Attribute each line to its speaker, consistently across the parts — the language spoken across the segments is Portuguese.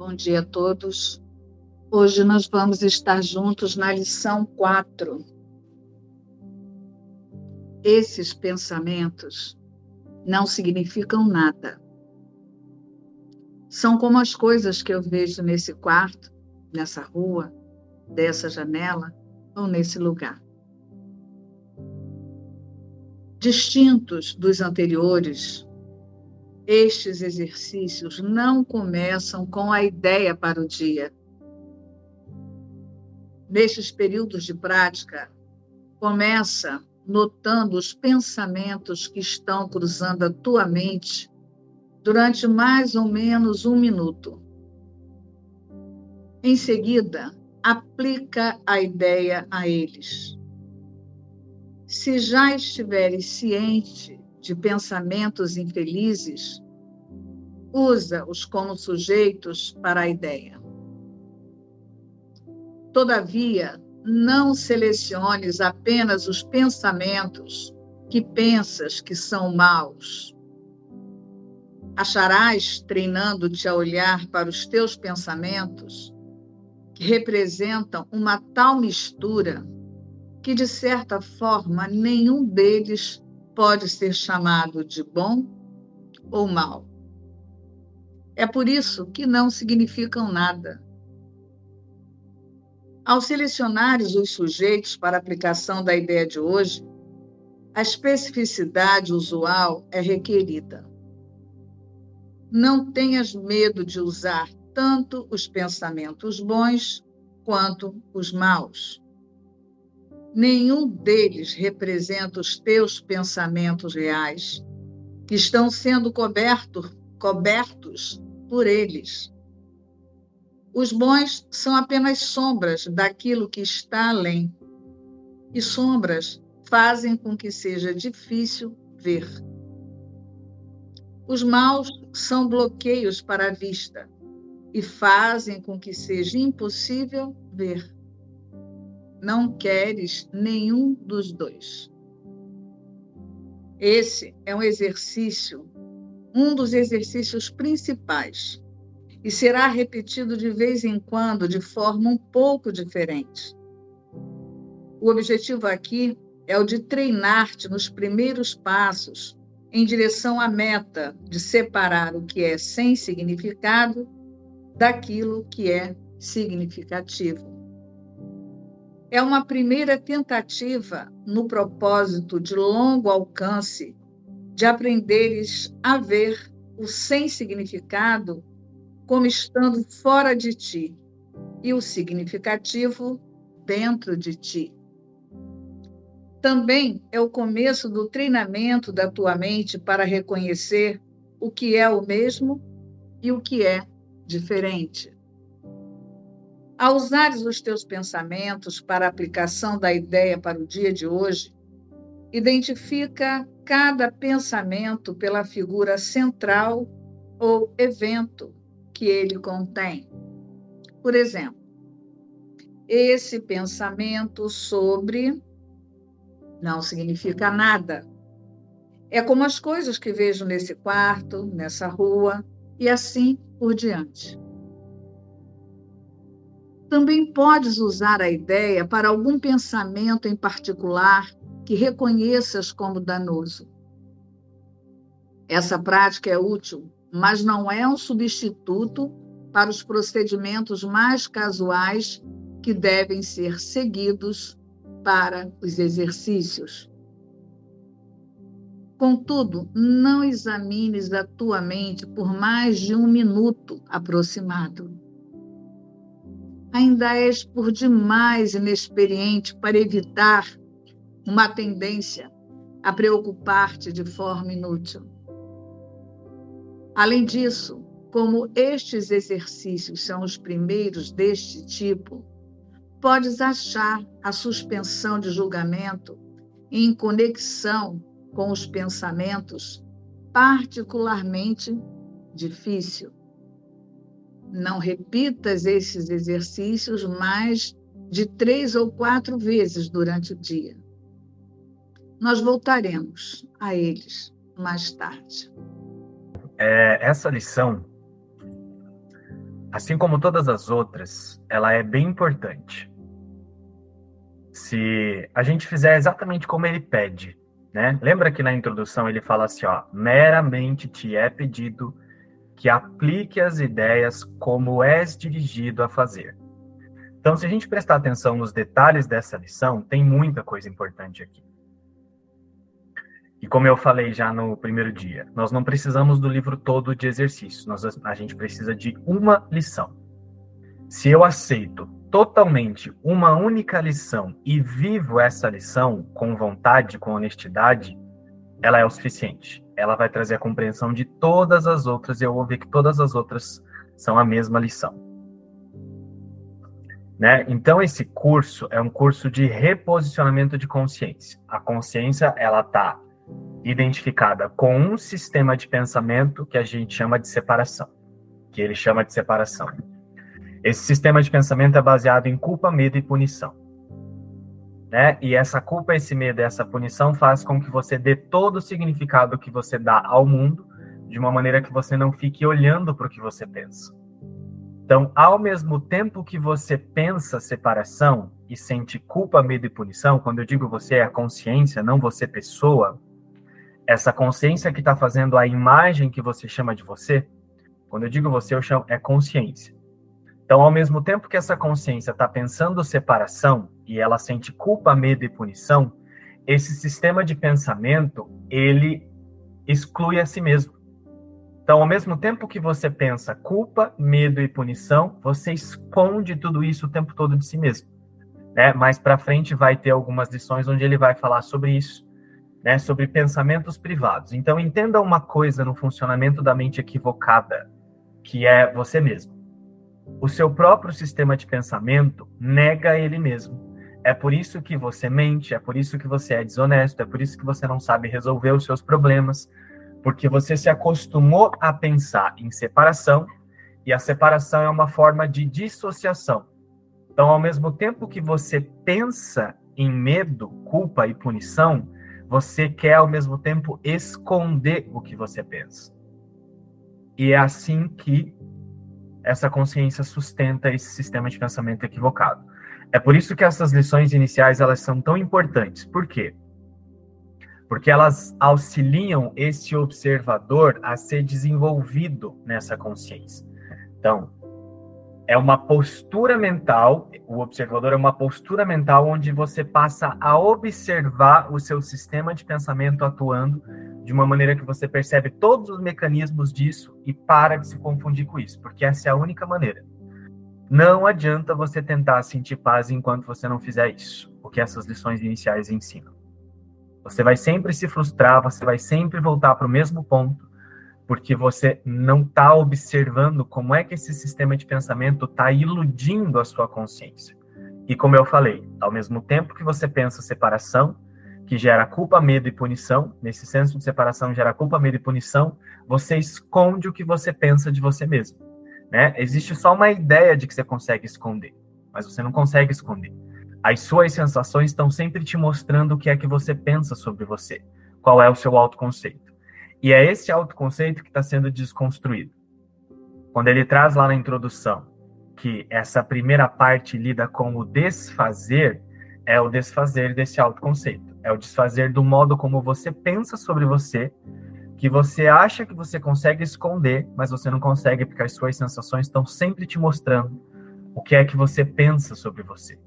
Speaker 1: Bom dia a todos. Hoje nós vamos estar juntos na lição 4. Esses pensamentos não significam nada. São como as coisas que eu vejo nesse quarto, nessa rua, dessa janela ou nesse lugar. Distintos dos anteriores, estes exercícios não começam com a ideia para o dia. Nestes períodos de prática, começa notando os pensamentos que estão cruzando a tua mente durante mais ou menos um minuto. Em seguida, aplica a ideia a eles. Se já estiveres ciente de pensamentos infelizes, usa-os como sujeitos para a ideia. Todavia, não seleciones apenas os pensamentos que pensas que são maus. Acharás, treinando-te a olhar para os teus pensamentos, que representam uma tal mistura que, de certa forma, nenhum deles pode ser chamado de bom ou mal. É por isso que não significam nada. Ao selecionares os sujeitos para aplicação da ideia de hoje, a especificidade usual é requerida. Não tenhas medo de usar tanto os pensamentos bons quanto os maus. Nenhum deles representa os teus pensamentos reais, que estão sendo coberto, cobertos por eles. Os bons são apenas sombras daquilo que está além. E sombras fazem com que seja difícil ver. Os maus são bloqueios para a vista e fazem com que seja impossível ver não queres nenhum dos dois. Esse é um exercício, um dos exercícios principais, e será repetido de vez em quando de forma um pouco diferente. O objetivo aqui é o de treinar-te nos primeiros passos em direção à meta de separar o que é sem significado daquilo que é significativo é uma primeira tentativa no propósito de longo alcance de aprenderes a ver o sem significado como estando fora de ti e o significativo dentro de ti. Também é o começo do treinamento da tua mente para reconhecer o que é o mesmo e o que é diferente. Ao usares os teus pensamentos para a aplicação da ideia para o dia de hoje, identifica cada pensamento pela figura central ou evento que ele contém. Por exemplo, esse pensamento sobre não significa nada. É como as coisas que vejo nesse quarto, nessa rua e assim por diante. Também podes usar a ideia para algum pensamento em particular que reconheças como danoso. Essa prática é útil, mas não é um substituto para os procedimentos mais casuais que devem ser seguidos para os exercícios. Contudo, não examines a tua mente por mais de um minuto aproximado ainda és por demais inexperiente para evitar uma tendência a preocupar-te de forma inútil. Além disso, como estes exercícios são os primeiros deste tipo, podes achar a suspensão de julgamento em conexão com os pensamentos particularmente difícil. Não repitas esses exercícios mais de três ou quatro vezes durante o dia. Nós voltaremos a eles mais tarde.
Speaker 2: É, essa lição assim como todas as outras, ela é bem importante. Se a gente fizer exatamente como ele pede, né? Lembra que na introdução ele fala assim, ó, meramente te é pedido que aplique as ideias como és dirigido a fazer. Então, se a gente prestar atenção nos detalhes dessa lição, tem muita coisa importante aqui. E como eu falei já no primeiro dia, nós não precisamos do livro todo de exercícios, nós, a gente precisa de uma lição. Se eu aceito totalmente uma única lição e vivo essa lição com vontade, com honestidade, ela é o suficiente. Ela vai trazer a compreensão de todas as outras e eu vou ver que todas as outras são a mesma lição. Né? Então esse curso é um curso de reposicionamento de consciência. A consciência ela está identificada com um sistema de pensamento que a gente chama de separação, que ele chama de separação. Esse sistema de pensamento é baseado em culpa, medo e punição. Né? E essa culpa, esse medo, essa punição faz com que você dê todo o significado que você dá ao mundo de uma maneira que você não fique olhando para o que você pensa. Então, ao mesmo tempo que você pensa separação e sente culpa, medo e punição, quando eu digo você é a consciência, não você pessoa, essa consciência que está fazendo a imagem que você chama de você, quando eu digo você, eu chamo é consciência. Então, ao mesmo tempo que essa consciência está pensando separação e ela sente culpa, medo e punição, esse sistema de pensamento ele exclui a si mesmo. Então, ao mesmo tempo que você pensa culpa, medo e punição, você esconde tudo isso o tempo todo de si mesmo. Né? Mais para frente vai ter algumas lições onde ele vai falar sobre isso né, sobre pensamentos privados. Então, entenda uma coisa no funcionamento da mente equivocada, que é você mesmo. O seu próprio sistema de pensamento nega ele mesmo. É por isso que você mente, é por isso que você é desonesto, é por isso que você não sabe resolver os seus problemas, porque você se acostumou a pensar em separação, e a separação é uma forma de dissociação. Então, ao mesmo tempo que você pensa em medo, culpa e punição, você quer ao mesmo tempo esconder o que você pensa. E é assim que essa consciência sustenta esse sistema de pensamento equivocado. É por isso que essas lições iniciais elas são tão importantes. Por quê? Porque elas auxiliam esse observador a ser desenvolvido nessa consciência. Então, é uma postura mental, o observador é uma postura mental onde você passa a observar o seu sistema de pensamento atuando de uma maneira que você percebe todos os mecanismos disso e para de se confundir com isso, porque essa é a única maneira. Não adianta você tentar sentir paz enquanto você não fizer isso, o que essas lições iniciais ensinam. Você vai sempre se frustrar, você vai sempre voltar para o mesmo ponto, porque você não está observando como é que esse sistema de pensamento está iludindo a sua consciência. E como eu falei, ao mesmo tempo que você pensa separação, que gera culpa, medo e punição, nesse senso de separação gera culpa, medo e punição, você esconde o que você pensa de você mesmo. Né? Existe só uma ideia de que você consegue esconder, mas você não consegue esconder. As suas sensações estão sempre te mostrando o que é que você pensa sobre você, qual é o seu autoconceito. E é esse autoconceito que está sendo desconstruído. Quando ele traz lá na introdução que essa primeira parte lida com o desfazer, é o desfazer desse autoconceito. É o desfazer do modo como você pensa sobre você, que você acha que você consegue esconder, mas você não consegue porque as suas sensações estão sempre te mostrando o que é que você pensa sobre você.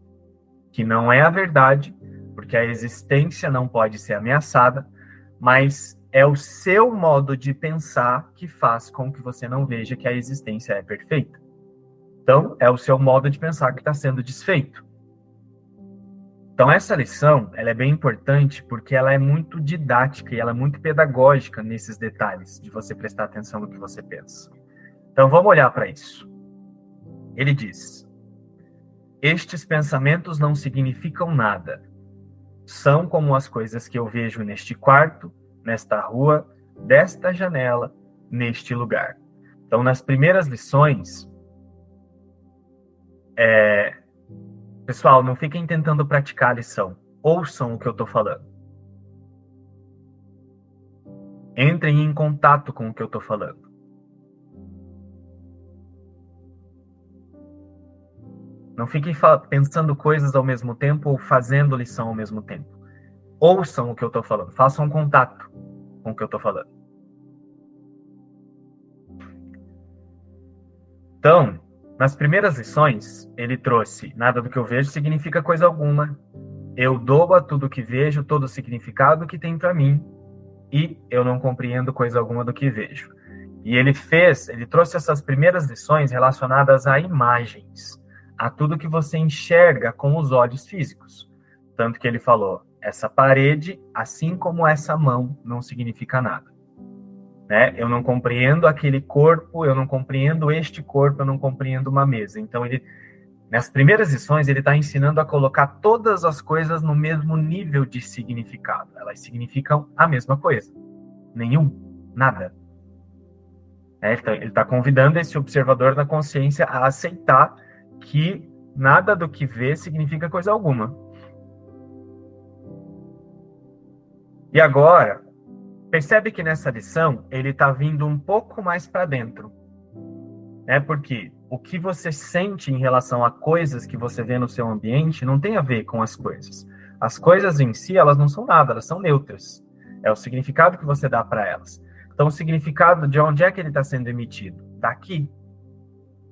Speaker 2: Que não é a verdade, porque a existência não pode ser ameaçada, mas é o seu modo de pensar que faz com que você não veja que a existência é perfeita. Então, é o seu modo de pensar que está sendo desfeito. Então, essa lição ela é bem importante porque ela é muito didática e ela é muito pedagógica nesses detalhes de você prestar atenção no que você pensa. Então, vamos olhar para isso. Ele diz: Estes pensamentos não significam nada. São como as coisas que eu vejo neste quarto, nesta rua, desta janela, neste lugar. Então, nas primeiras lições, é... pessoal, não fiquem tentando praticar a lição. Ouçam o que eu estou falando. Entrem em contato com o que eu estou falando. Não fiquem pensando coisas ao mesmo tempo ou fazendo lição ao mesmo tempo. Ouçam o que eu estou falando, façam contato com o que eu estou falando. Então, nas primeiras lições, ele trouxe nada do que eu vejo significa coisa alguma. Eu dou a tudo que vejo todo o significado que tem para mim e eu não compreendo coisa alguma do que vejo. E ele fez, ele trouxe essas primeiras lições relacionadas a imagens, a tudo que você enxerga com os olhos físicos. Tanto que ele falou: essa parede, assim como essa mão, não significa nada. Né? Eu não compreendo aquele corpo, eu não compreendo este corpo, eu não compreendo uma mesa. Então ele nas primeiras lições, ele está ensinando a colocar todas as coisas no mesmo nível de significado. Elas significam a mesma coisa. Nenhum, nada. É, ele está convidando esse observador da consciência a aceitar que nada do que vê significa coisa alguma. E agora, percebe que nessa lição ele está vindo um pouco mais para dentro. É porque o que você sente em relação a coisas que você vê no seu ambiente não tem a ver com as coisas. As coisas em si, elas não são nada, elas são neutras. É o significado que você dá para elas. Então, o significado de onde é que ele está sendo emitido? Daqui.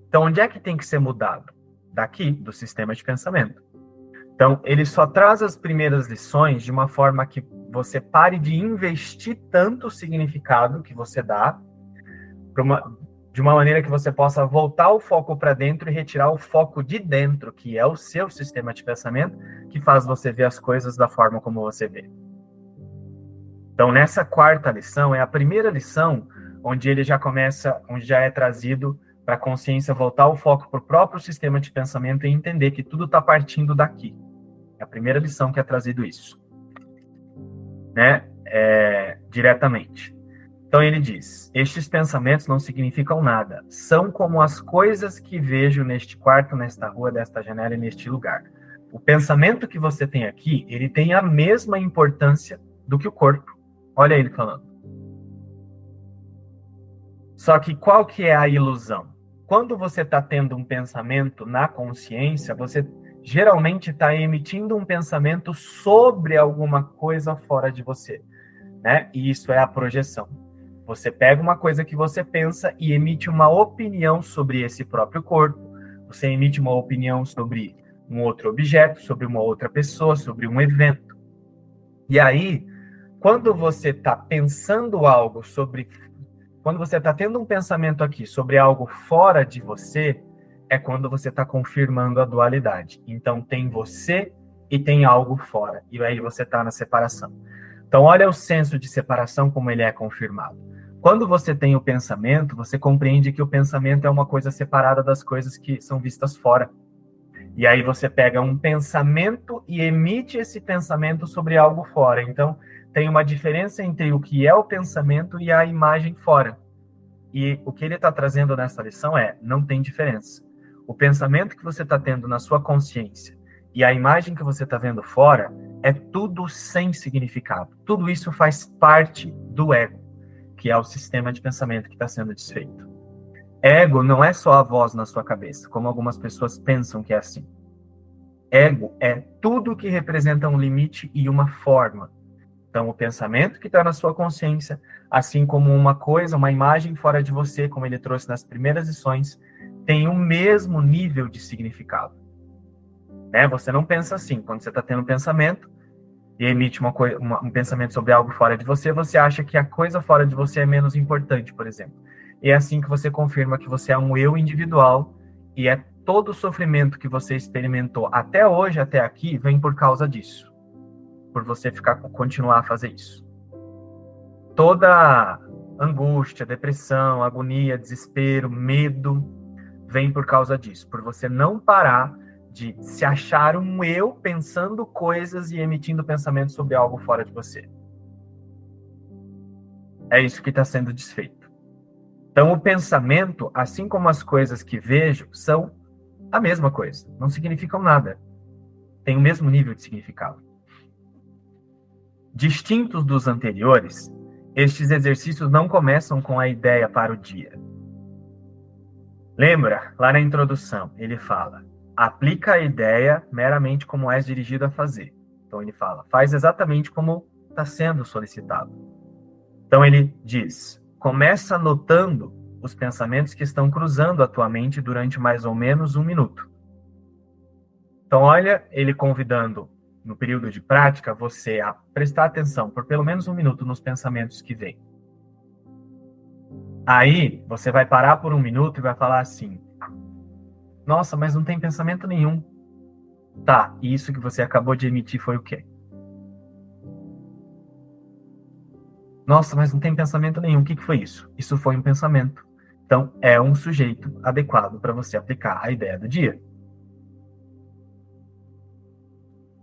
Speaker 2: Então, onde é que tem que ser mudado? Daqui, do sistema de pensamento. Então, ele só traz as primeiras lições de uma forma que você pare de investir tanto significado que você dá uma, de uma maneira que você possa voltar o foco para dentro e retirar o foco de dentro, que é o seu sistema de pensamento, que faz você ver as coisas da forma como você vê. Então, nessa quarta lição, é a primeira lição onde ele já começa, onde já é trazido para a consciência voltar o foco para o próprio sistema de pensamento e entender que tudo está partindo daqui. É a primeira lição que é trazido isso, né? É, diretamente. Então ele diz: Estes pensamentos não significam nada, são como as coisas que vejo neste quarto, nesta rua, desta janela e neste lugar. O pensamento que você tem aqui, ele tem a mesma importância do que o corpo. Olha ele falando. Só que qual que é a ilusão? Quando você está tendo um pensamento na consciência, você geralmente está emitindo um pensamento sobre alguma coisa fora de você, né? E isso é a projeção. Você pega uma coisa que você pensa e emite uma opinião sobre esse próprio corpo. Você emite uma opinião sobre um outro objeto, sobre uma outra pessoa, sobre um evento. E aí, quando você está pensando algo sobre. Quando você está tendo um pensamento aqui sobre algo fora de você, é quando você está confirmando a dualidade. Então, tem você e tem algo fora. E aí você está na separação. Então, olha o senso de separação como ele é confirmado. Quando você tem o pensamento, você compreende que o pensamento é uma coisa separada das coisas que são vistas fora. E aí você pega um pensamento e emite esse pensamento sobre algo fora. Então, tem uma diferença entre o que é o pensamento e a imagem fora. E o que ele está trazendo nessa lição é: não tem diferença. O pensamento que você está tendo na sua consciência e a imagem que você está vendo fora é tudo sem significado. Tudo isso faz parte do ego que é o sistema de pensamento que está sendo desfeito. Ego não é só a voz na sua cabeça, como algumas pessoas pensam que é assim. Ego é tudo que representa um limite e uma forma. Então, o pensamento que está na sua consciência, assim como uma coisa, uma imagem fora de você, como ele trouxe nas primeiras lições, tem o mesmo nível de significado. Né? Você não pensa assim. Quando você está tendo um pensamento, e emite uma, uma, um pensamento sobre algo fora de você, você acha que a coisa fora de você é menos importante, por exemplo. E é assim que você confirma que você é um eu individual e é todo o sofrimento que você experimentou até hoje, até aqui, vem por causa disso. Por você ficar continuar a fazer isso. Toda angústia, depressão, agonia, desespero, medo vem por causa disso, por você não parar de se achar um eu pensando coisas e emitindo pensamentos sobre algo fora de você. É isso que está sendo desfeito. Então, o pensamento, assim como as coisas que vejo, são a mesma coisa, não significam nada. Tem o mesmo nível de significado. Distintos dos anteriores, estes exercícios não começam com a ideia para o dia. Lembra, lá na introdução, ele fala: aplica a ideia meramente como és dirigido a fazer. Então ele fala, faz exatamente como está sendo solicitado. Então ele diz, começa notando os pensamentos que estão cruzando a tua mente durante mais ou menos um minuto. Então olha ele convidando no período de prática você a prestar atenção por pelo menos um minuto nos pensamentos que vêm. Aí você vai parar por um minuto e vai falar assim: Nossa, mas não tem pensamento nenhum. Tá, e isso que você acabou de emitir foi o quê? Nossa, mas não tem pensamento nenhum. O que, que foi isso? Isso foi um pensamento. Então, é um sujeito adequado para você aplicar a ideia do dia.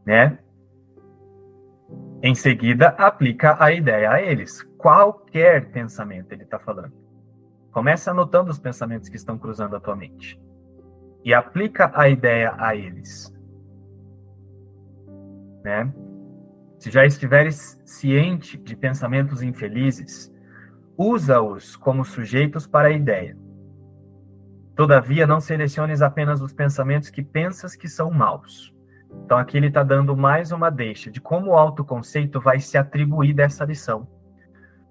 Speaker 2: Né? Em seguida, aplica a ideia a eles. Qualquer pensamento ele está falando. Começa anotando os pensamentos que estão cruzando a tua mente. E aplica a ideia a eles. Né? Se já estiveres ciente de pensamentos infelizes, usa-os como sujeitos para a ideia. Todavia, não seleciones apenas os pensamentos que pensas que são maus. Então, aqui ele está dando mais uma deixa de como o autoconceito vai se atribuir dessa lição.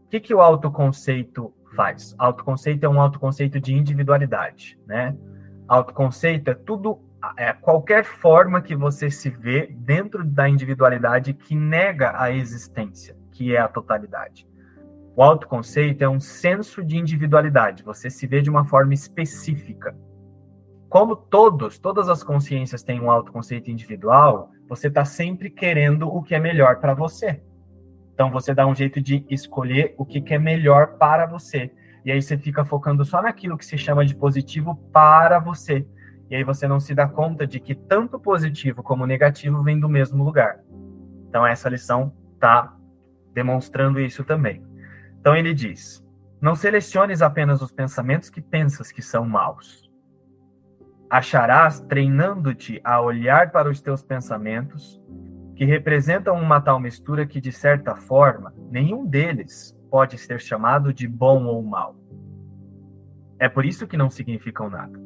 Speaker 2: O que, que o autoconceito faz? Autoconceito é um autoconceito de individualidade, né? Autoconceito é tudo é qualquer forma que você se vê dentro da individualidade que nega a existência, que é a totalidade. O autoconceito é um senso de individualidade, você se vê de uma forma específica. Como todos, todas as consciências têm um autoconceito individual, você está sempre querendo o que é melhor para você. Então você dá um jeito de escolher o que, que é melhor para você. E aí você fica focando só naquilo que se chama de positivo para você e aí você não se dá conta de que tanto positivo como negativo vem do mesmo lugar. Então essa lição está demonstrando isso também. Então ele diz: não seleciones apenas os pensamentos que pensas que são maus. Acharás, treinando-te a olhar para os teus pensamentos, que representam uma tal mistura que, de certa forma, nenhum deles pode ser chamado de bom ou mal. É por isso que não significam nada.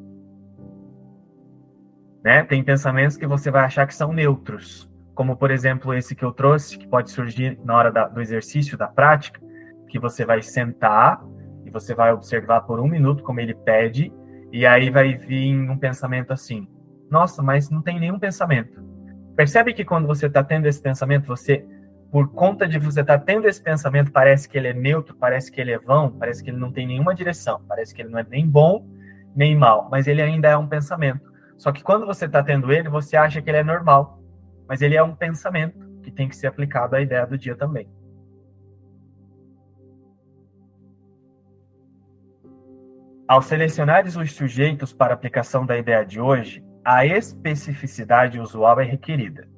Speaker 2: Né? Tem pensamentos que você vai achar que são neutros, como por exemplo esse que eu trouxe, que pode surgir na hora da, do exercício, da prática, que você vai sentar e você vai observar por um minuto como ele pede, e aí vai vir um pensamento assim: nossa, mas não tem nenhum pensamento. Percebe que quando você está tendo esse pensamento, você, por conta de você estar tá tendo esse pensamento, parece que ele é neutro, parece que ele é vão, parece que ele não tem nenhuma direção, parece que ele não é nem bom nem mal, mas ele ainda é um pensamento. Só que quando você está tendo ele, você acha que ele é normal, mas ele é um pensamento que tem que ser aplicado à ideia do dia também. Ao selecionares os sujeitos para aplicação da ideia de hoje, a especificidade usual é requerida.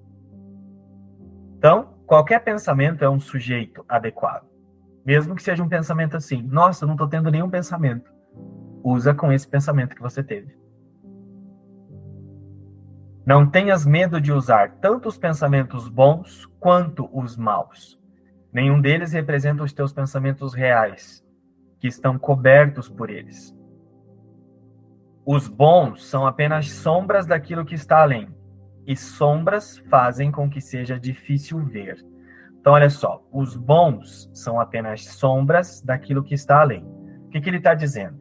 Speaker 2: Então, qualquer pensamento é um sujeito adequado. Mesmo que seja um pensamento assim, nossa, não estou tendo nenhum pensamento. Usa com esse pensamento que você teve. Não tenhas medo de usar tanto os pensamentos bons quanto os maus. Nenhum deles representa os teus pensamentos reais, que estão cobertos por eles. Os bons são apenas sombras daquilo que está além, e sombras fazem com que seja difícil ver. Então, olha só, os bons são apenas sombras daquilo que está além. O que, que ele está dizendo?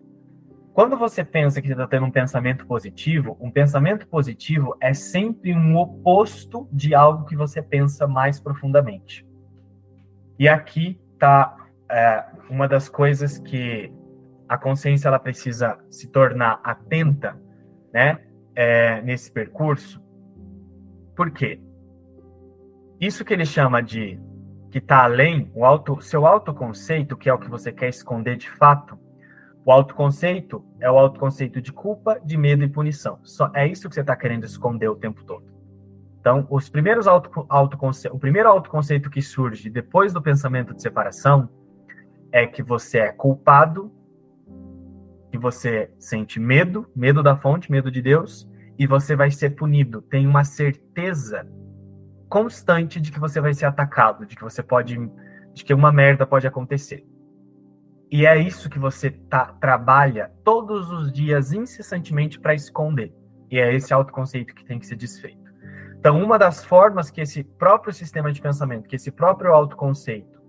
Speaker 2: Quando você pensa que está tendo um pensamento positivo, um pensamento positivo é sempre um oposto de algo que você pensa mais profundamente. E aqui está é, uma das coisas que a consciência ela precisa se tornar atenta, né, é, nesse percurso. Por quê? Isso que ele chama de que está além, o auto, seu autoconceito, que é o que você quer esconder de fato, o autoconceito é o autoconceito de culpa, de medo e punição. Só é isso que você está querendo esconder o tempo todo. Então, os primeiros auto, autoconce, o primeiro autoconceito que surge depois do pensamento de separação é que você é culpado, que você sente medo, medo da fonte, medo de Deus, e você vai ser punido. Tem uma certeza constante de que você vai ser atacado, de que você pode, de que uma merda pode acontecer. E é isso que você tá, trabalha todos os dias incessantemente para esconder. E é esse autoconceito que tem que ser desfeito. Então, uma das formas que esse próprio sistema de pensamento, que esse próprio autoconceito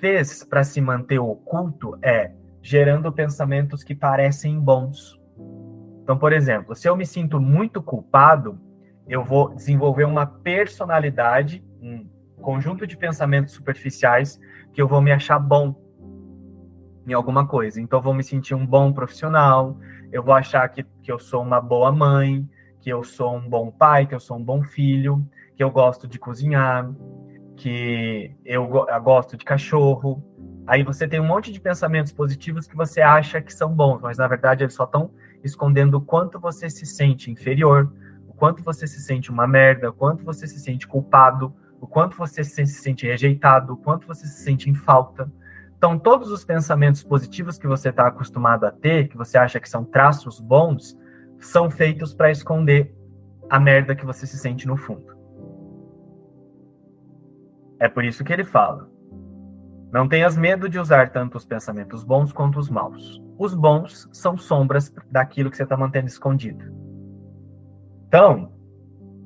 Speaker 2: fez para se manter oculto é gerando pensamentos que parecem bons. Então, por exemplo, se eu me sinto muito culpado, eu vou desenvolver uma personalidade, um conjunto de pensamentos superficiais que eu vou me achar bom em alguma coisa. Então, eu vou me sentir um bom profissional, eu vou achar que, que eu sou uma boa mãe, que eu sou um bom pai, que eu sou um bom filho, que eu gosto de cozinhar, que eu, eu gosto de cachorro. Aí você tem um monte de pensamentos positivos que você acha que são bons, mas na verdade eles só estão escondendo o quanto você se sente inferior, o quanto você se sente uma merda, o quanto você se sente culpado, o quanto você se sente rejeitado, o quanto você se sente em falta. Então, todos os pensamentos positivos que você está acostumado a ter, que você acha que são traços bons, são feitos para esconder a merda que você se sente no fundo. É por isso que ele fala: Não tenhas medo de usar tanto os pensamentos bons quanto os maus. Os bons são sombras daquilo que você está mantendo escondido. Então,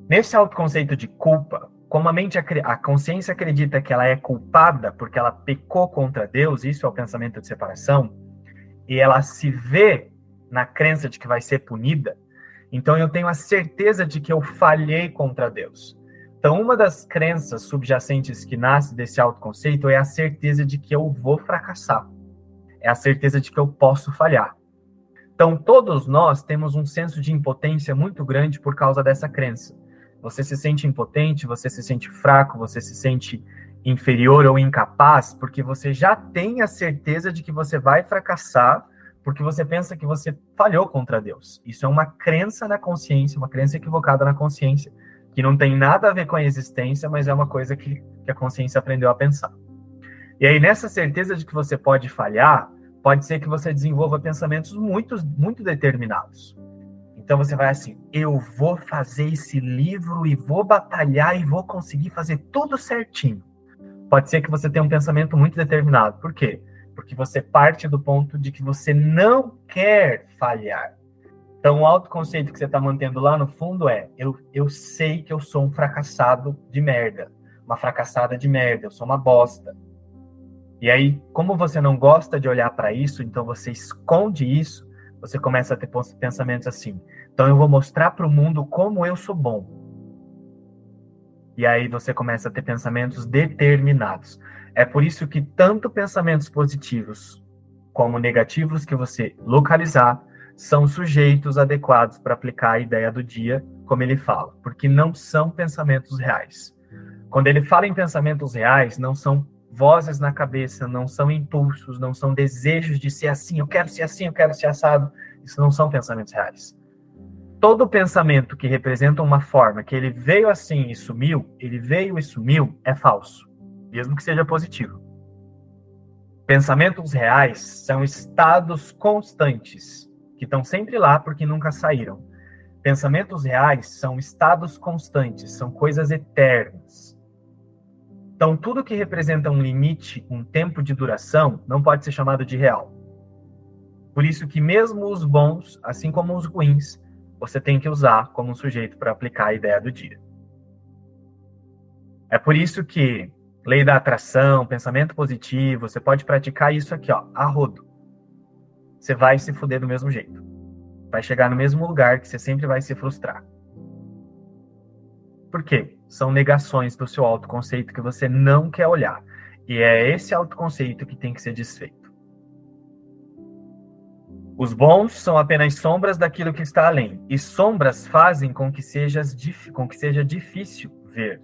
Speaker 2: nesse autoconceito de culpa, como a mente, a consciência acredita que ela é culpada porque ela pecou contra Deus, isso é o pensamento de separação, e ela se vê na crença de que vai ser punida, então eu tenho a certeza de que eu falhei contra Deus. Então, uma das crenças subjacentes que nasce desse autoconceito é a certeza de que eu vou fracassar. É a certeza de que eu posso falhar. Então, todos nós temos um senso de impotência muito grande por causa dessa crença. Você se sente impotente, você se sente fraco, você se sente inferior ou incapaz, porque você já tem a certeza de que você vai fracassar, porque você pensa que você falhou contra Deus. Isso é uma crença na consciência, uma crença equivocada na consciência, que não tem nada a ver com a existência, mas é uma coisa que, que a consciência aprendeu a pensar. E aí, nessa certeza de que você pode falhar, pode ser que você desenvolva pensamentos muito, muito determinados. Então você vai assim: eu vou fazer esse livro e vou batalhar e vou conseguir fazer tudo certinho. Pode ser que você tenha um pensamento muito determinado. Por quê? Porque você parte do ponto de que você não quer falhar. Então, o autoconceito que você está mantendo lá no fundo é: eu, eu sei que eu sou um fracassado de merda, uma fracassada de merda, eu sou uma bosta. E aí, como você não gosta de olhar para isso, então você esconde isso, você começa a ter pensamentos assim: então eu vou mostrar para o mundo como eu sou bom. E aí você começa a ter pensamentos determinados. É por isso que tanto pensamentos positivos como negativos que você localizar são sujeitos adequados para aplicar a ideia do dia, como ele fala, porque não são pensamentos reais. Quando ele fala em pensamentos reais, não são vozes na cabeça, não são impulsos, não são desejos de ser assim, eu quero ser assim, eu quero ser assado. Isso não são pensamentos reais todo pensamento que representa uma forma que ele veio assim e sumiu, ele veio e sumiu, é falso, mesmo que seja positivo. Pensamentos reais são estados constantes, que estão sempre lá porque nunca saíram. Pensamentos reais são estados constantes, são coisas eternas. Então, tudo que representa um limite, um tempo de duração, não pode ser chamado de real. Por isso que mesmo os bons, assim como os ruins, você tem que usar como sujeito para aplicar a ideia do dia. É por isso que lei da atração, pensamento positivo, você pode praticar isso aqui, ó, a rodo. Você vai se fuder do mesmo jeito. Vai chegar no mesmo lugar que você sempre vai se frustrar. Por quê? São negações do seu autoconceito que você não quer olhar. E é esse autoconceito que tem que ser desfeito. Os bons são apenas sombras daquilo que está além, e sombras fazem com que, sejas, com que seja difícil ver.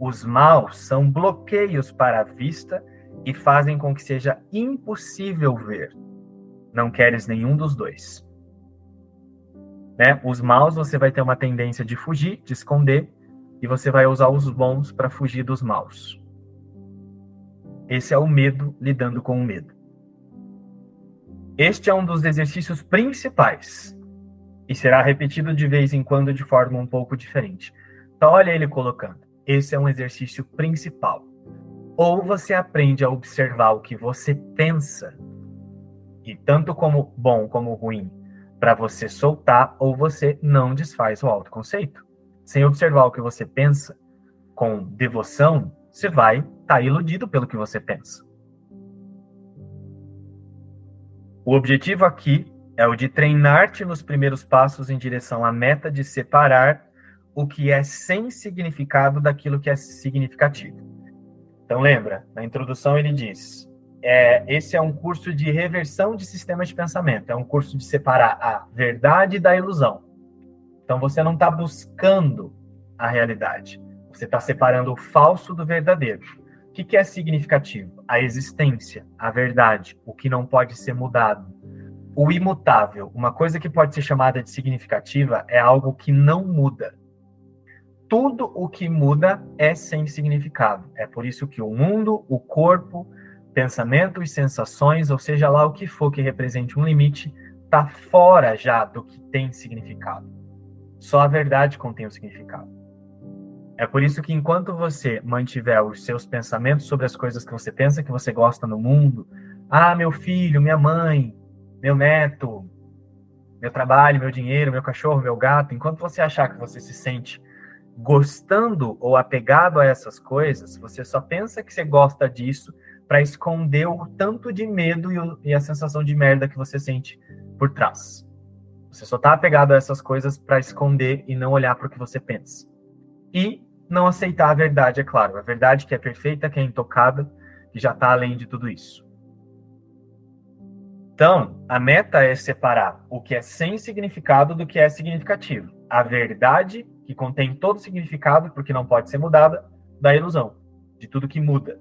Speaker 2: Os maus são bloqueios para a vista e fazem com que seja impossível ver. Não queres nenhum dos dois. Né? Os maus você vai ter uma tendência de fugir, de esconder, e você vai usar os bons para fugir dos maus. Esse é o medo lidando com o medo. Este é um dos exercícios principais e será repetido de vez em quando de forma um pouco diferente. Então, olha ele colocando: esse é um exercício principal. Ou você aprende a observar o que você pensa, e tanto como bom como ruim, para você soltar ou você não desfaz o autoconceito. Sem observar o que você pensa com devoção, você vai estar tá iludido pelo que você pensa. O objetivo aqui é o de treinar-te nos primeiros passos em direção à meta de separar o que é sem significado daquilo que é significativo. Então lembra, na introdução ele diz: é, esse é um curso de reversão de sistema de pensamento, é um curso de separar a verdade da ilusão. Então você não está buscando a realidade, você está separando o falso do verdadeiro. O que, que é significativo? A existência, a verdade, o que não pode ser mudado. O imutável, uma coisa que pode ser chamada de significativa, é algo que não muda tudo o que muda é sem significado. É por isso que o mundo, o corpo, pensamento e sensações, ou seja lá o que for que represente um limite, está fora já do que tem significado. Só a verdade contém o significado. É por isso que enquanto você mantiver os seus pensamentos sobre as coisas que você pensa que você gosta no mundo, ah, meu filho, minha mãe, meu neto, meu trabalho, meu dinheiro, meu cachorro, meu gato, enquanto você achar que você se sente gostando ou apegado a essas coisas, você só pensa que você gosta disso para esconder o tanto de medo e, o, e, a sensação de merda que você sente por trás. Você só está apegado a essas coisas para esconder e não olhar para o que você pensa. E não aceitar a verdade, é claro. A verdade que é perfeita, que é intocada, que já está além de tudo isso. Então, a meta é separar o que é sem significado do que é significativo. A verdade que contém todo significado, porque não pode ser mudada, da ilusão, de tudo que muda.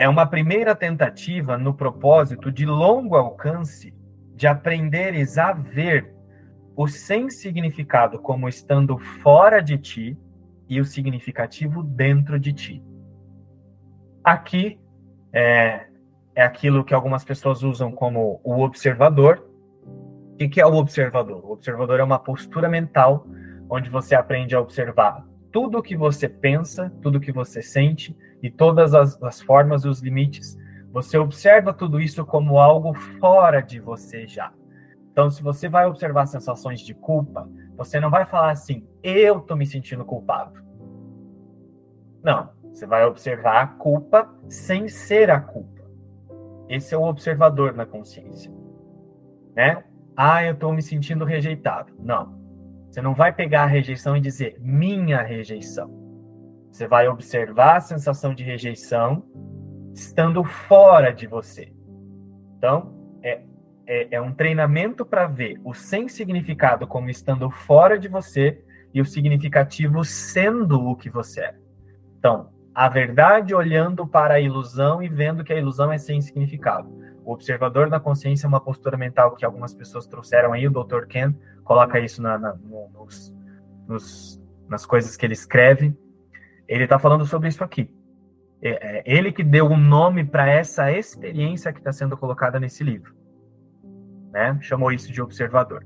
Speaker 2: É uma primeira tentativa no propósito de longo alcance de aprenderes a ver o sem significado como estando fora de ti e o significativo dentro de ti. Aqui é, é aquilo que algumas pessoas usam como o observador, o que é o observador? O observador é uma postura mental onde você aprende a observar tudo o que você pensa, tudo o que você sente e todas as, as formas e os limites. Você observa tudo isso como algo fora de você já. Então, se você vai observar sensações de culpa, você não vai falar assim, eu tô me sentindo culpado. Não, você vai observar a culpa sem ser a culpa. Esse é o observador na consciência. Né? ah, eu estou me sentindo rejeitado. Não. Você não vai pegar a rejeição e dizer minha rejeição. Você vai observar a sensação de rejeição estando fora de você. Então, é, é, é um treinamento para ver o sem significado como estando fora de você e o significativo sendo o que você é. Então, a verdade olhando para a ilusão e vendo que a ilusão é sem significado. O observador da consciência é uma postura mental que algumas pessoas trouxeram aí, o Dr. Ken coloca isso na, na, nos, nos, nas coisas que ele escreve. Ele está falando sobre isso aqui. É, é ele que deu o um nome para essa experiência que está sendo colocada nesse livro. Né? Chamou isso de observador.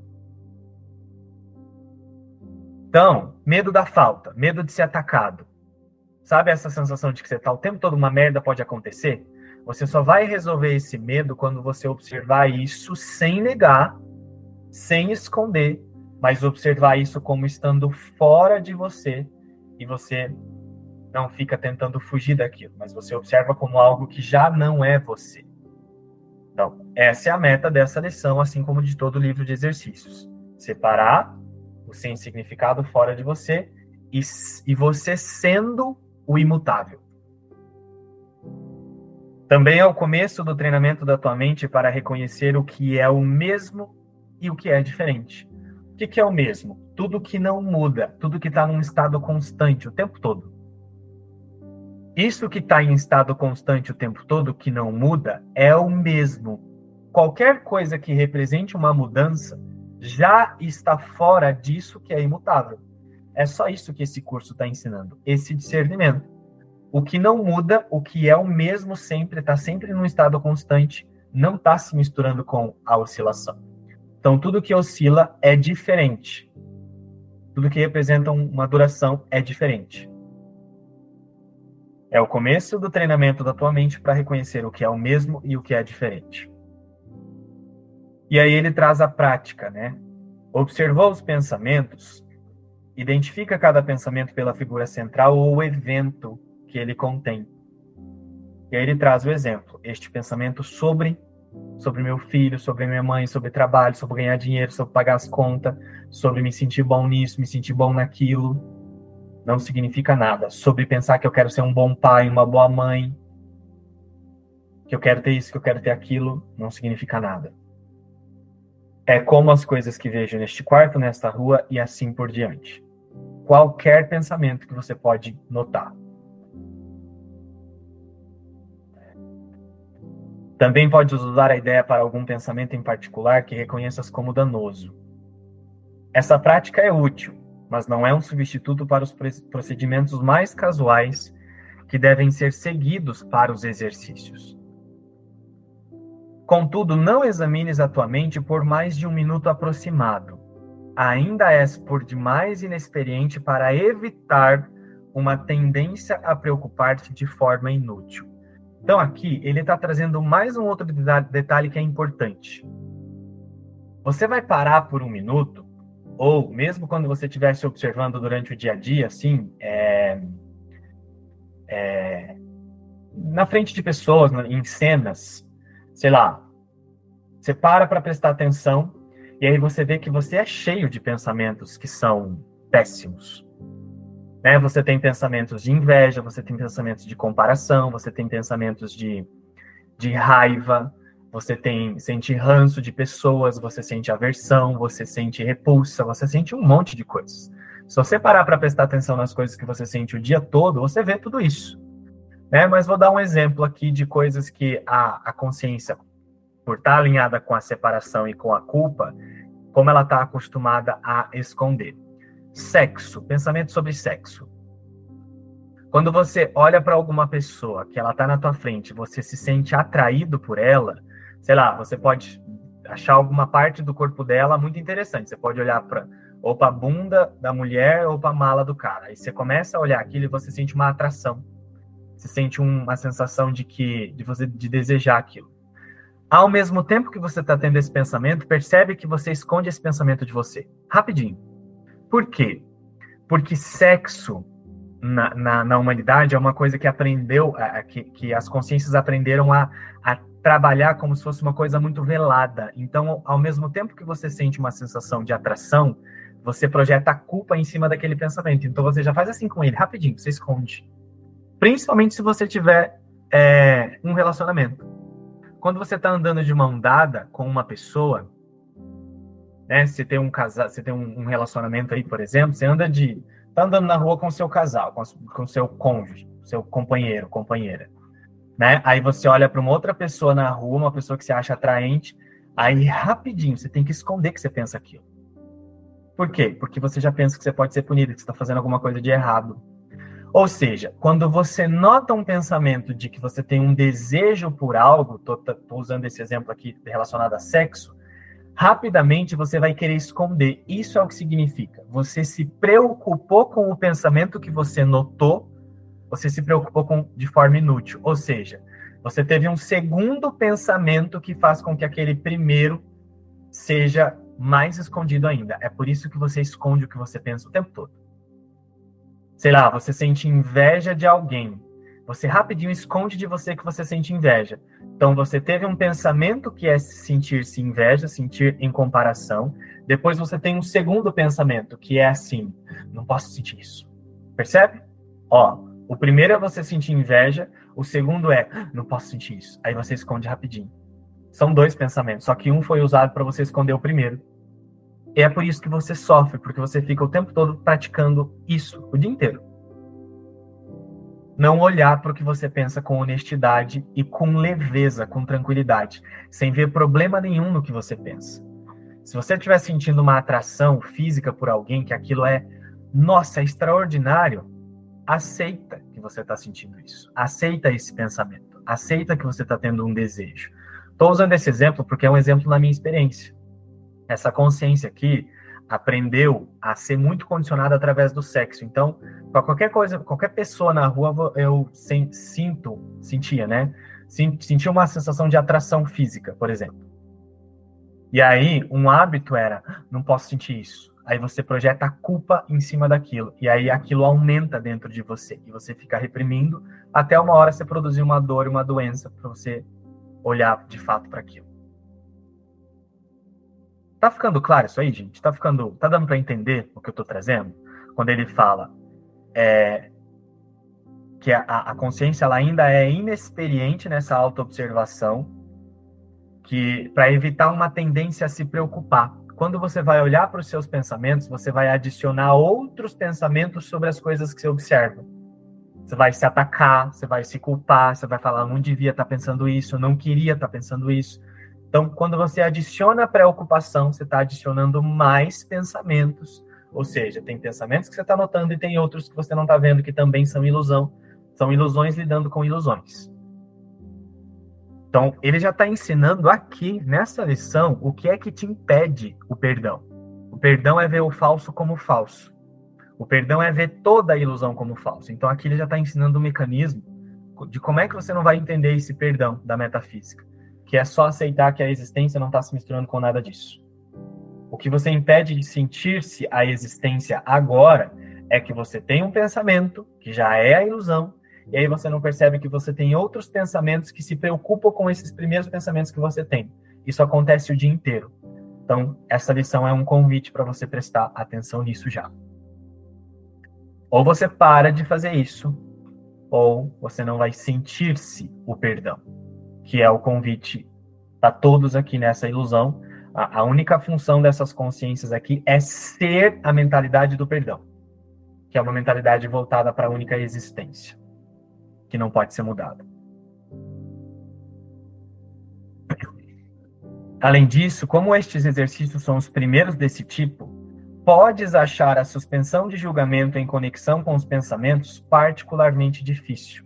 Speaker 2: Então, medo da falta, medo de ser atacado. Sabe essa sensação de que você está o tempo todo uma merda pode acontecer? Você só vai resolver esse medo quando você observar isso sem negar, sem esconder, mas observar isso como estando fora de você e você não fica tentando fugir daquilo, mas você observa como algo que já não é você. Então, essa é a meta dessa lição, assim como de todo o livro de exercícios. Separar o sem significado fora de você e, e você sendo o imutável. Também é o começo do treinamento da tua mente para reconhecer o que é o mesmo e o que é diferente. O que, é o mesmo? Tudo que não muda, tudo que está num estado constante o tempo todo. Isso que está em estado constante o tempo todo, que não muda, é o mesmo. Qualquer coisa que represente uma mudança já está fora disso que é imutável. É só isso que esse curso está ensinando, esse discernimento. O que não muda, o que é o mesmo sempre, está sempre num estado constante, não está se misturando com a oscilação. Então, tudo que oscila é diferente. Tudo que representa uma duração é diferente. É o começo do treinamento da tua mente para reconhecer o que é o mesmo e o que é diferente. E aí ele traz a prática, né? Observou os pensamentos, identifica cada pensamento pela figura central ou evento que ele contém. E aí ele traz o exemplo, este pensamento sobre sobre meu filho, sobre minha mãe, sobre trabalho, sobre ganhar dinheiro, sobre pagar as contas, sobre me sentir bom nisso, me sentir bom naquilo. Não significa nada. Sobre pensar que eu quero ser um bom pai, uma boa mãe, que eu quero ter isso, que eu quero ter aquilo, não significa nada. É como as coisas que vejo neste quarto, nesta rua e assim por diante. Qualquer pensamento que você pode notar. Também pode usar a ideia para algum pensamento em particular que reconheças como danoso. Essa prática é útil, mas não é um substituto para os procedimentos mais casuais que devem ser seguidos para os exercícios. Contudo, não examines a tua mente por mais de um minuto aproximado. Ainda és por demais inexperiente para evitar uma tendência a preocupar-te de forma inútil. Então, aqui, ele está trazendo mais um outro detalhe que é importante. Você vai parar por um minuto, ou mesmo quando você estiver se observando durante o dia a dia, assim, é, é, na frente de pessoas, em cenas, sei lá, você para para prestar atenção e aí você vê que você é cheio de pensamentos que são péssimos. Né? Você tem pensamentos de inveja, você tem pensamentos de comparação, você tem pensamentos de, de raiva, você tem sente ranço de pessoas, você sente aversão, você sente repulsa, você sente um monte de coisas. Se você parar para prestar atenção nas coisas que você sente o dia todo, você vê tudo isso. Né? Mas vou dar um exemplo aqui de coisas que a, a consciência, por estar alinhada com a separação e com a culpa, como ela está acostumada a esconder. Sexo, pensamento sobre sexo. Quando você olha para alguma pessoa que ela está na tua frente, você se sente atraído por ela, sei lá, você pode achar alguma parte do corpo dela muito interessante. Você pode olhar para ou para a bunda da mulher ou para a mala do cara. Aí você começa a olhar aquilo e você sente uma atração. Você sente uma sensação de que de você de desejar aquilo. Ao mesmo tempo que você está tendo esse pensamento, percebe que você esconde esse pensamento de você. Rapidinho. Por quê? Porque sexo na, na, na humanidade é uma coisa que aprendeu, que, que as consciências aprenderam a, a trabalhar como se fosse uma coisa muito velada. Então, ao mesmo tempo que você sente uma sensação de atração, você projeta a culpa em cima daquele pensamento. Então, você já faz assim com ele, rapidinho, você esconde. Principalmente se você tiver é, um relacionamento. Quando você está andando de mão dada com uma pessoa, né? Você tem um casal, você tem um, relacionamento aí, por exemplo, você anda de tá andando na rua com seu casal, com, com seu cônjuge, seu companheiro, companheira, né? Aí você olha para uma outra pessoa na rua, uma pessoa que você acha atraente, aí rapidinho você tem que esconder que você pensa aquilo. Por quê? Porque você já pensa que você pode ser punido, que você está fazendo alguma coisa de errado. Ou seja, quando você nota um pensamento de que você tem um desejo por algo, tô, tô usando esse exemplo aqui relacionado a sexo, rapidamente você vai querer esconder. Isso é o que significa. Você se preocupou com o pensamento que você notou, você se preocupou com de forma inútil. Ou seja, você teve um segundo pensamento que faz com que aquele primeiro seja mais escondido ainda. É por isso que você esconde o que você pensa o tempo todo. Sei lá, você sente inveja de alguém. Você rapidinho esconde de você que você sente inveja. Então você teve um pensamento que é sentir-se inveja, sentir em comparação. Depois você tem um segundo pensamento que é assim: não posso sentir isso. Percebe? Ó, o primeiro é você sentir inveja, o segundo é não posso sentir isso. Aí você esconde rapidinho. São dois pensamentos, só que um foi usado para você esconder o primeiro. E é por isso que você sofre, porque você fica o tempo todo praticando isso o dia inteiro não olhar para o que você pensa com honestidade e com leveza, com tranquilidade, sem ver problema nenhum no que você pensa. Se você estiver sentindo uma atração física por alguém, que aquilo é, nossa, é extraordinário, aceita que você está sentindo isso. Aceita esse pensamento. Aceita que você está tendo um desejo. Estou usando esse exemplo porque é um exemplo na minha experiência. Essa consciência aqui aprendeu a ser muito condicionada através do sexo. Então, para qualquer coisa, qualquer pessoa na rua, eu sinto, sentia, né? Sentia uma sensação de atração física, por exemplo. E aí, um hábito era, não posso sentir isso. Aí você projeta a culpa em cima daquilo. E aí aquilo aumenta dentro de você. E você fica reprimindo até uma hora você produzir uma dor, uma doença, para você olhar de fato para aquilo. Tá ficando claro isso aí, gente? Tá ficando, tá dando para entender o que eu tô trazendo? Quando ele fala é, que a, a consciência ela ainda é inexperiente nessa autoobservação, que para evitar uma tendência a se preocupar. Quando você vai olhar para os seus pensamentos, você vai adicionar outros pensamentos sobre as coisas que você observa. Você vai se atacar, você vai se culpar, você vai falar, não devia estar tá pensando isso, não queria estar tá pensando isso. Então, quando você adiciona preocupação, você está adicionando mais pensamentos. Ou seja, tem pensamentos que você está notando e tem outros que você não está vendo que também são ilusão. São ilusões lidando com ilusões. Então, ele já está ensinando aqui, nessa lição, o que é que te impede o perdão. O perdão é ver o falso como falso. O perdão é ver toda a ilusão como falso. Então, aqui ele já está ensinando o um mecanismo de como é que você não vai entender esse perdão da metafísica, que é só aceitar que a existência não está se misturando com nada disso. O que você impede de sentir-se a existência agora é que você tem um pensamento, que já é a ilusão, e aí você não percebe que você tem outros pensamentos que se preocupam com esses primeiros pensamentos que você tem. Isso acontece o dia inteiro. Então, essa lição é um convite para você prestar atenção nisso já. Ou você para de fazer isso, ou você não vai sentir-se o perdão, que é o convite para todos aqui nessa ilusão. A, a única função dessas consciências aqui é ser a mentalidade do perdão, que é uma mentalidade voltada para a única existência que não pode ser mudada. Além disso, como estes exercícios são os primeiros desse tipo, podes achar a suspensão de julgamento em conexão com os pensamentos particularmente difícil.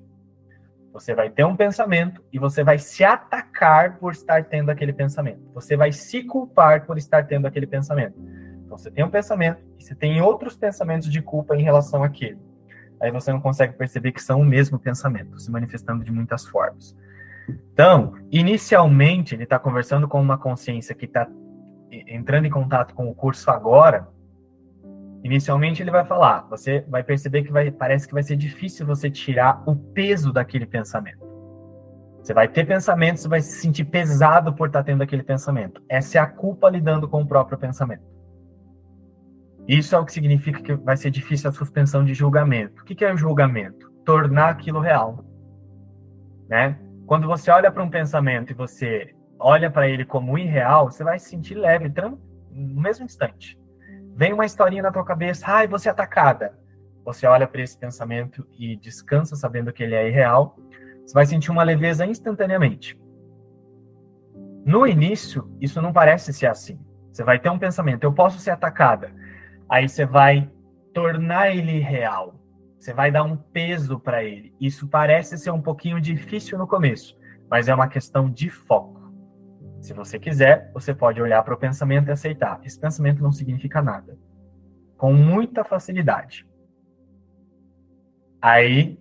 Speaker 2: Você vai ter um pensamento e você vai se atacar por estar tendo aquele pensamento. Você vai se culpar por estar tendo aquele pensamento. Então, você tem um pensamento e você tem outros pensamentos de culpa em relação àquele aí você não consegue perceber que são o mesmo pensamento, se manifestando de muitas formas. Então, inicialmente, ele está conversando com uma consciência que está entrando em contato com o curso agora. Inicialmente, ele vai falar, você vai perceber que vai, parece que vai ser difícil você tirar o peso daquele pensamento. Você vai ter pensamentos, vai se sentir pesado por estar tá tendo aquele pensamento. Essa é a culpa lidando com o próprio pensamento. Isso é o que significa que vai ser difícil a suspensão de julgamento. O que é o julgamento? Tornar aquilo real. Né? Quando você olha para um pensamento e você olha para ele como irreal, você vai se sentir leve no mesmo instante. Vem uma historinha na tua cabeça, ai, você é atacada. Você olha para esse pensamento e descansa sabendo que ele é irreal. Você vai sentir uma leveza instantaneamente. No início, isso não parece ser assim. Você vai ter um pensamento, eu posso ser atacada. Aí você vai tornar ele real. Você vai dar um peso para ele. Isso parece ser um pouquinho difícil no começo, mas é uma questão de foco. Se você quiser, você pode olhar para o pensamento e aceitar. Esse pensamento não significa nada. Com muita facilidade. Aí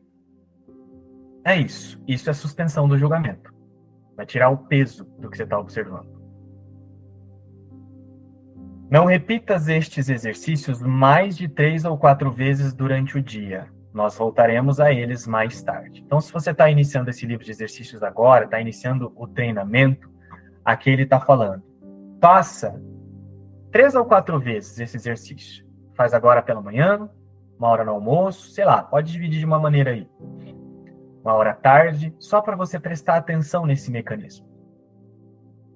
Speaker 2: é isso. Isso é suspensão do julgamento. Vai tirar o peso do que você está observando. Não repitas estes exercícios mais de três ou quatro vezes durante o dia. Nós voltaremos a eles mais tarde. Então, se você está iniciando esse livro de exercícios agora, está iniciando o treinamento, aqui ele está falando. Faça três ou quatro vezes esse exercício. Faz agora pela manhã, uma hora no almoço, sei lá, pode dividir de uma maneira aí. Uma hora à tarde, só para você prestar atenção nesse mecanismo.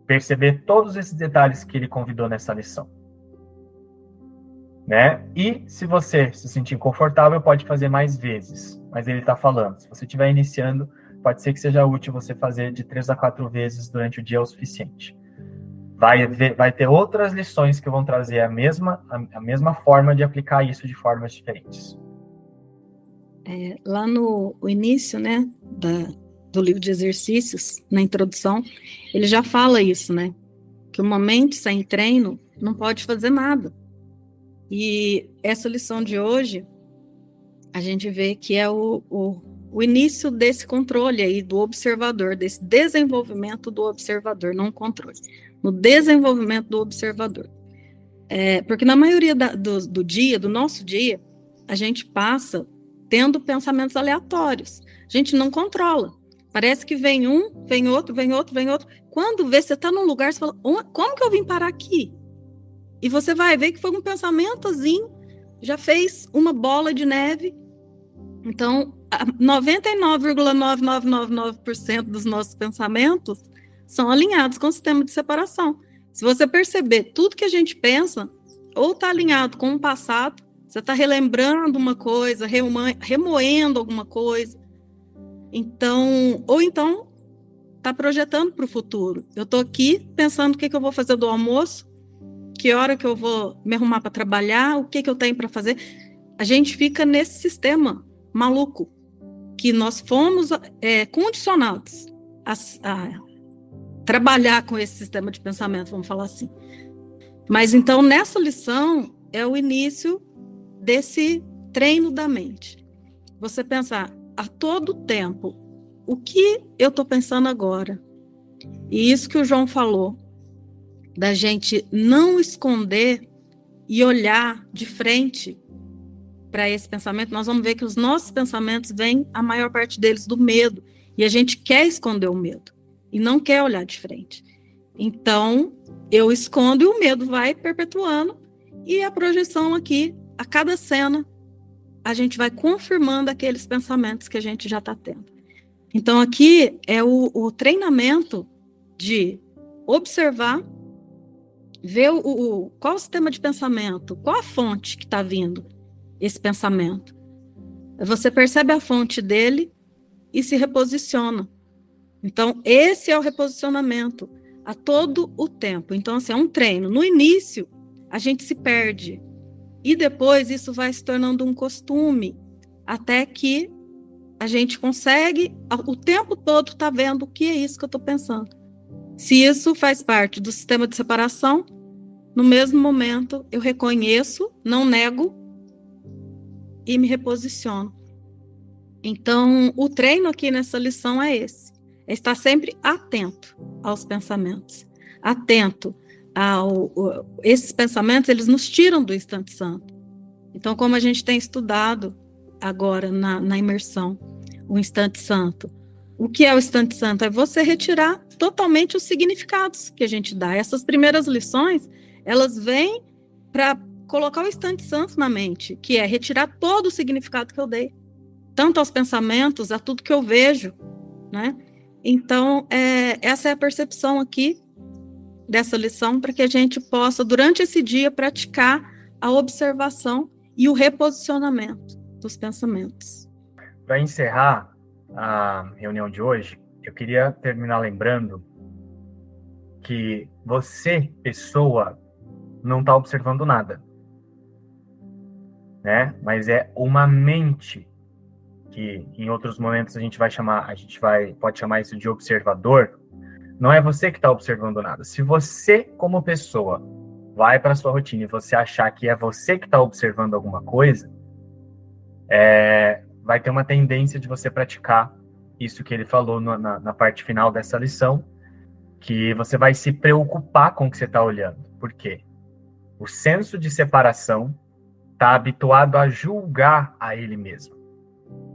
Speaker 2: Perceber todos esses detalhes que ele convidou nessa lição né? E se você se sentir confortável, pode fazer mais vezes. Mas ele está falando, se você estiver iniciando, pode ser que seja útil você fazer de três a quatro vezes durante o dia o suficiente. Vai, vai ter outras lições que vão trazer a mesma, a, a mesma forma de aplicar isso de formas diferentes.
Speaker 3: É, lá no início, né, da, do livro de exercícios, na introdução, ele já fala isso, né? Que uma mente sem treino não pode fazer nada. E essa lição de hoje, a gente vê que é o, o, o início desse controle aí do observador, desse desenvolvimento do observador, não controle, no desenvolvimento do observador. É, porque na maioria da, do, do dia, do nosso dia, a gente passa tendo pensamentos aleatórios. A gente não controla. Parece que vem um, vem outro, vem outro, vem outro. Quando vê, você está num lugar, você fala, como que eu vim parar aqui? E você vai ver que foi um pensamentozinho, já fez uma bola de neve. Então, 99,9999% dos nossos pensamentos são alinhados com o sistema de separação. Se você perceber, tudo que a gente pensa ou está alinhado com o passado, você está relembrando uma coisa, remoendo alguma coisa. Então, ou então está projetando para o futuro. Eu estou aqui pensando o que, que, eu vou fazer do almoço, que hora que eu vou me arrumar para trabalhar, o que, que eu tenho para fazer. A gente fica nesse sistema maluco que nós fomos é, condicionados a, a trabalhar com esse sistema de pensamento, vamos falar assim. Mas então nessa lição é o início desse treino da mente. Você pensar a todo tempo o que eu estou pensando agora. E isso que o João falou, da gente não esconder e olhar de frente para esse pensamento, nós vamos ver que os nossos pensamentos vêm, a maior parte deles, do medo. E a gente quer esconder o medo e não quer olhar de frente. Então, eu escondo e o medo vai perpetuando. E a projeção aqui a cada cena, a gente vai confirmando aqueles pensamentos que a gente já está tendo. Então, aqui é o, o, treinamento de observar, ver o, o, qual o sistema de pensamento, qual a fonte que está vindo esse pensamento. Você percebe a fonte dele e se reposiciona. Então, esse é o reposicionamento a todo o tempo. Então, assim, é um treino. No início, a gente se perde, e depois isso vai se tornando um costume, até que a gente consegue, o tempo todo, tá vendo o que é isso que eu estou pensando. Se isso faz parte do sistema de separação, no mesmo momento eu reconheço, não nego e me reposiciono. Então, o treino aqui nessa lição é esse: é estar sempre atento aos pensamentos, atento ao, esses pensamentos, eles nos tiram do instante santo. Então, como a gente tem estudado agora na, na imersão, o instante santo, o que é o instante santo? É você retirar totalmente os significados que a gente dá. Essas primeiras lições, elas vêm para colocar o instante santo na mente, que é retirar todo o significado que eu dei, tanto aos pensamentos, a tudo que eu vejo, né? Então, é, essa é a percepção aqui dessa lição para que a gente possa, durante esse dia, praticar a observação e o reposicionamento dos pensamentos.
Speaker 2: Para encerrar a reunião de hoje, eu queria terminar lembrando que você, pessoa, não está observando nada, né? Mas é uma mente que, em outros momentos, a gente vai chamar, a gente vai pode chamar isso de observador, não é você que está observando nada. Se você, como pessoa, vai para sua rotina e você achar que é você que está observando alguma coisa, é, vai ter uma tendência de você praticar isso que ele falou na, na, parte final dessa lição, que você vai se preocupar com o que você está olhando. Por quê? O senso de separação está habituado a julgar a ele mesmo.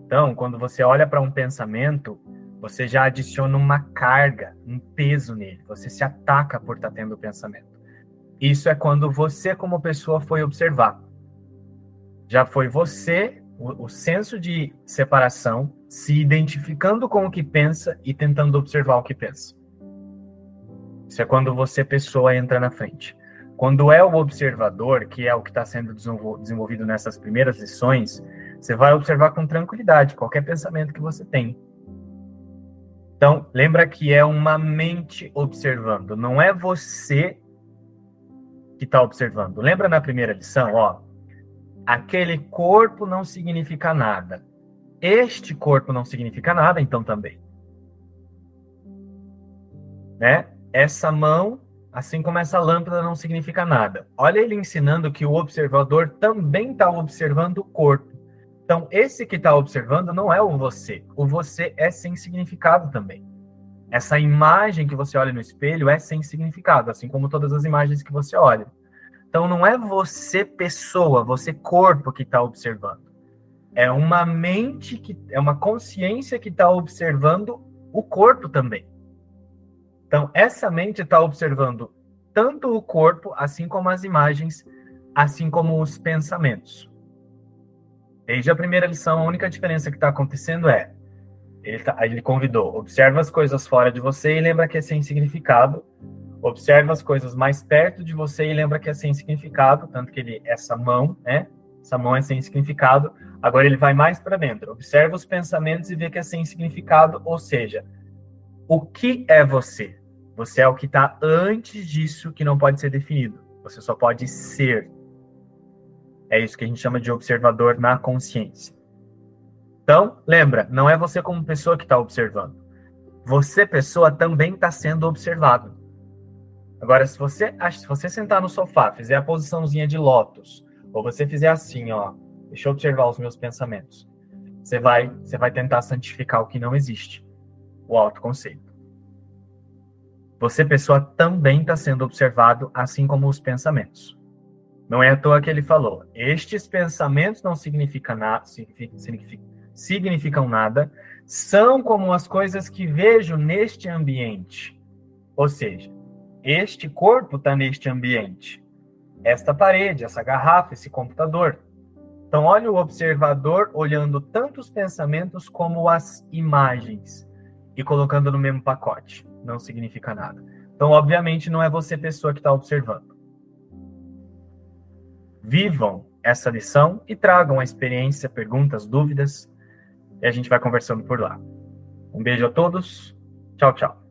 Speaker 2: Então, quando você olha para um pensamento, você já adiciona uma carga, um peso nele. Você se ataca por estar tá tendo o pensamento. Isso é quando você, como pessoa, foi observar. Já foi você, o, o senso de separação, se identificando com o que pensa e tentando observar o que pensa. Isso é quando você, pessoa, entra na frente. Quando é o observador, que é o que está sendo desenvolvido nessas primeiras lições, você vai observar com tranquilidade qualquer pensamento que você tem então, lembra que é uma mente observando, não é você que está observando. Lembra na primeira lição, ó? Aquele corpo não significa nada. Este corpo não significa nada, então também. Né? Essa mão, assim como essa lâmpada, não significa nada. Olha ele ensinando que o observador também está observando o corpo. Então, esse que está observando não é o você. O você é sem significado também. Essa imagem que você olha no espelho é sem significado, assim como todas as imagens que você olha. Então não é você pessoa, você corpo que está observando. É uma mente que é uma consciência que está observando o corpo também. Então essa mente está observando tanto o corpo, assim como as imagens, assim como os pensamentos. Desde a primeira lição, a única diferença que está acontecendo é ele, tá, ele convidou, observa as coisas fora de você e lembra que é sem significado. Observa as coisas mais perto de você e lembra que é sem significado, tanto que ele essa mão, né? Essa mão é sem significado. Agora ele vai mais para dentro. Observa os pensamentos e vê que é sem significado, ou seja, o que é você? Você é o que está antes disso que não pode ser definido. Você só pode ser. É isso que a gente chama de observador na consciência. Então, lembra, não é você como pessoa que está observando. Você, pessoa, também está sendo observado. Agora, se você, se você sentar no sofá, fizer a posiçãozinha de lótus, ou você fizer assim, ó, deixa eu observar os meus pensamentos, você vai, você vai tentar santificar o que não existe, o autoconceito. Você, pessoa, também está sendo observado, assim como os pensamentos. Não é à toa que ele falou: estes pensamentos não significam significa, significam nada, são como as coisas que vejo neste ambiente. Ou seja, este corpo está neste ambiente. Esta parede, essa garrafa, esse computador. Então, olha o observador olhando tanto os pensamentos como as imagens e colocando no mesmo pacote. Não significa nada. Então, obviamente, não é você, pessoa, que está observando. Vivam essa lição e tragam a experiência, perguntas, dúvidas e a gente vai conversando por lá. Um beijo a todos. Tchau, tchau.